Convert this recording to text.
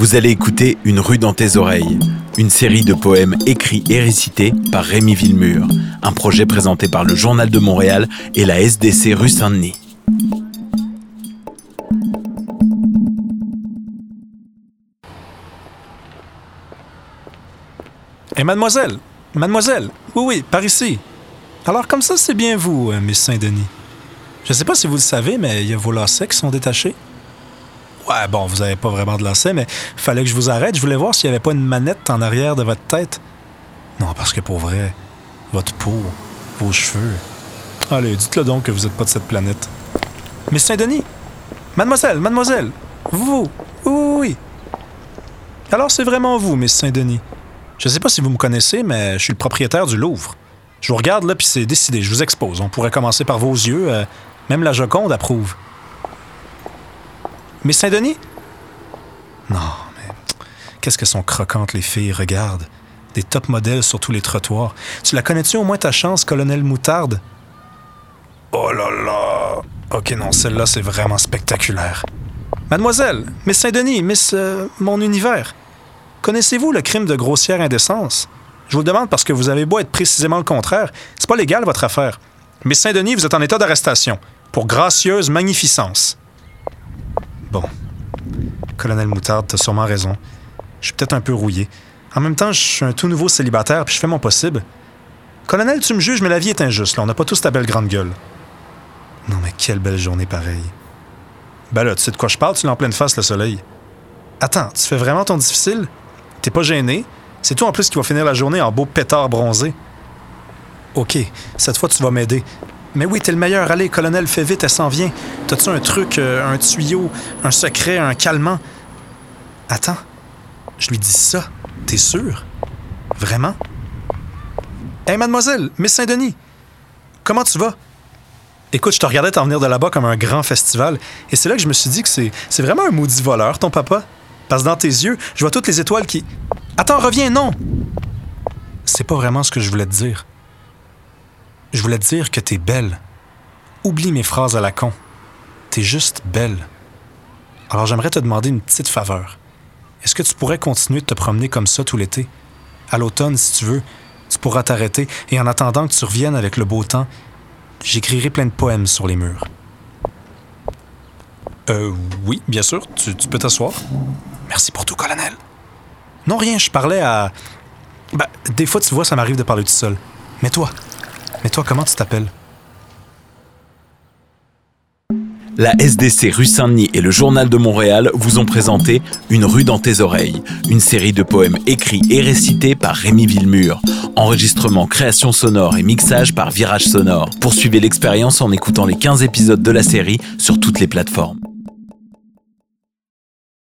Vous allez écouter Une rue dans tes oreilles, une série de poèmes écrits et récités par Rémi Villemur, un projet présenté par le Journal de Montréal et la SDC rue Saint-Denis. Et mademoiselle, mademoiselle, oui, oui, par ici. Alors comme ça, c'est bien vous, euh, Miss Saint-Denis. Je sais pas si vous le savez, mais il y a vos lacets qui sont détachés. Ouais, bon, vous avez pas vraiment de lacets, mais fallait que je vous arrête. Je voulais voir s'il y avait pas une manette en arrière de votre tête. Non, parce que pour vrai, votre peau, vos cheveux. Allez, dites-le donc que vous êtes pas de cette planète. Miss Saint-Denis, mademoiselle, mademoiselle, vous, oui, oui. Alors c'est vraiment vous, Miss Saint-Denis. Je sais pas si vous me connaissez, mais je suis le propriétaire du Louvre. Je vous regarde là, puis c'est décidé. Je vous expose. On pourrait commencer par vos yeux. euh, même la Joconde approuve. Mais Saint-Denis? Non, mais qu'est-ce que sont croquantes les filles, regarde. Des top modèles sur tous les trottoirs. Tu la connais-tu au moins ta chance, colonel Moutarde? Oh là là! Ok, non, celle-là, c'est vraiment spectaculaire. Mademoiselle, Miss Saint-Denis, Miss euh, Mon Univers, connaissez-vous le crime de grossière indécence? Je vous le demande parce que vous avez beau être précisément le contraire. C'est pas légal, votre affaire. Mais Saint-Denis, vous êtes en état d'arrestation pour gracieuse magnificence. Bon. Colonel Moutarde, t'as sûrement raison. Je suis peut-être un peu rouillé. En même temps, je suis un tout nouveau célibataire puis je fais mon possible. Colonel, tu me juges, mais la vie est injuste. Là. On n'a pas tous ta belle grande gueule. Non, mais quelle belle journée pareille. Ben là, tu sais de quoi je parle? Tu l'as en pleine face, le soleil. Attends, tu fais vraiment ton difficile? T'es pas gêné? C'est toi en plus qui va finir la journée en beau pétard bronzé. OK, cette fois tu vas m'aider. Mais oui, t'es le meilleur. Allez, colonel, fais vite, elle s'en vient. T'as-tu un truc, euh, un tuyau, un secret, un calmant? Attends, je lui dis ça. T'es sûr? Vraiment? Hé, mademoiselle, Miss Saint-Denis, comment tu vas? Écoute, je te regardais t'en venir de là-bas comme un grand festival, et c'est là que je me suis dit que c'est, c'est vraiment un maudit voleur, ton papa. Parce que dans tes yeux, je vois toutes les étoiles qui. Attends, reviens, non! C'est pas vraiment ce que je voulais te dire. Je voulais te dire que t'es belle. Oublie mes phrases à la con. T'es juste belle. Alors j'aimerais te demander une petite faveur. Est-ce que tu pourrais continuer de te promener comme ça tout l'été? À l'automne, si tu veux, tu pourras t'arrêter et en attendant que tu reviennes avec le beau temps, j'écrirai plein de poèmes sur les murs. Euh, oui, bien sûr, tu, peux t'asseoir. Merci pour tout, colonel. Non, rien, je parlais à. Ben, des fois, tu vois, ça m'arrive de parler tout seul. Mais toi, mais toi, comment tu t'appelles? La SDC rue Saint-Denis et le Journal de Montréal vous ont présenté Une rue dans tes oreilles, une série de poèmes écrits et récités par Rémi Villemur. Enregistrement, création sonore et mixage par Virage Sonore. Poursuivez l'expérience en écoutant les 15 épisodes de la série sur toutes les plateformes.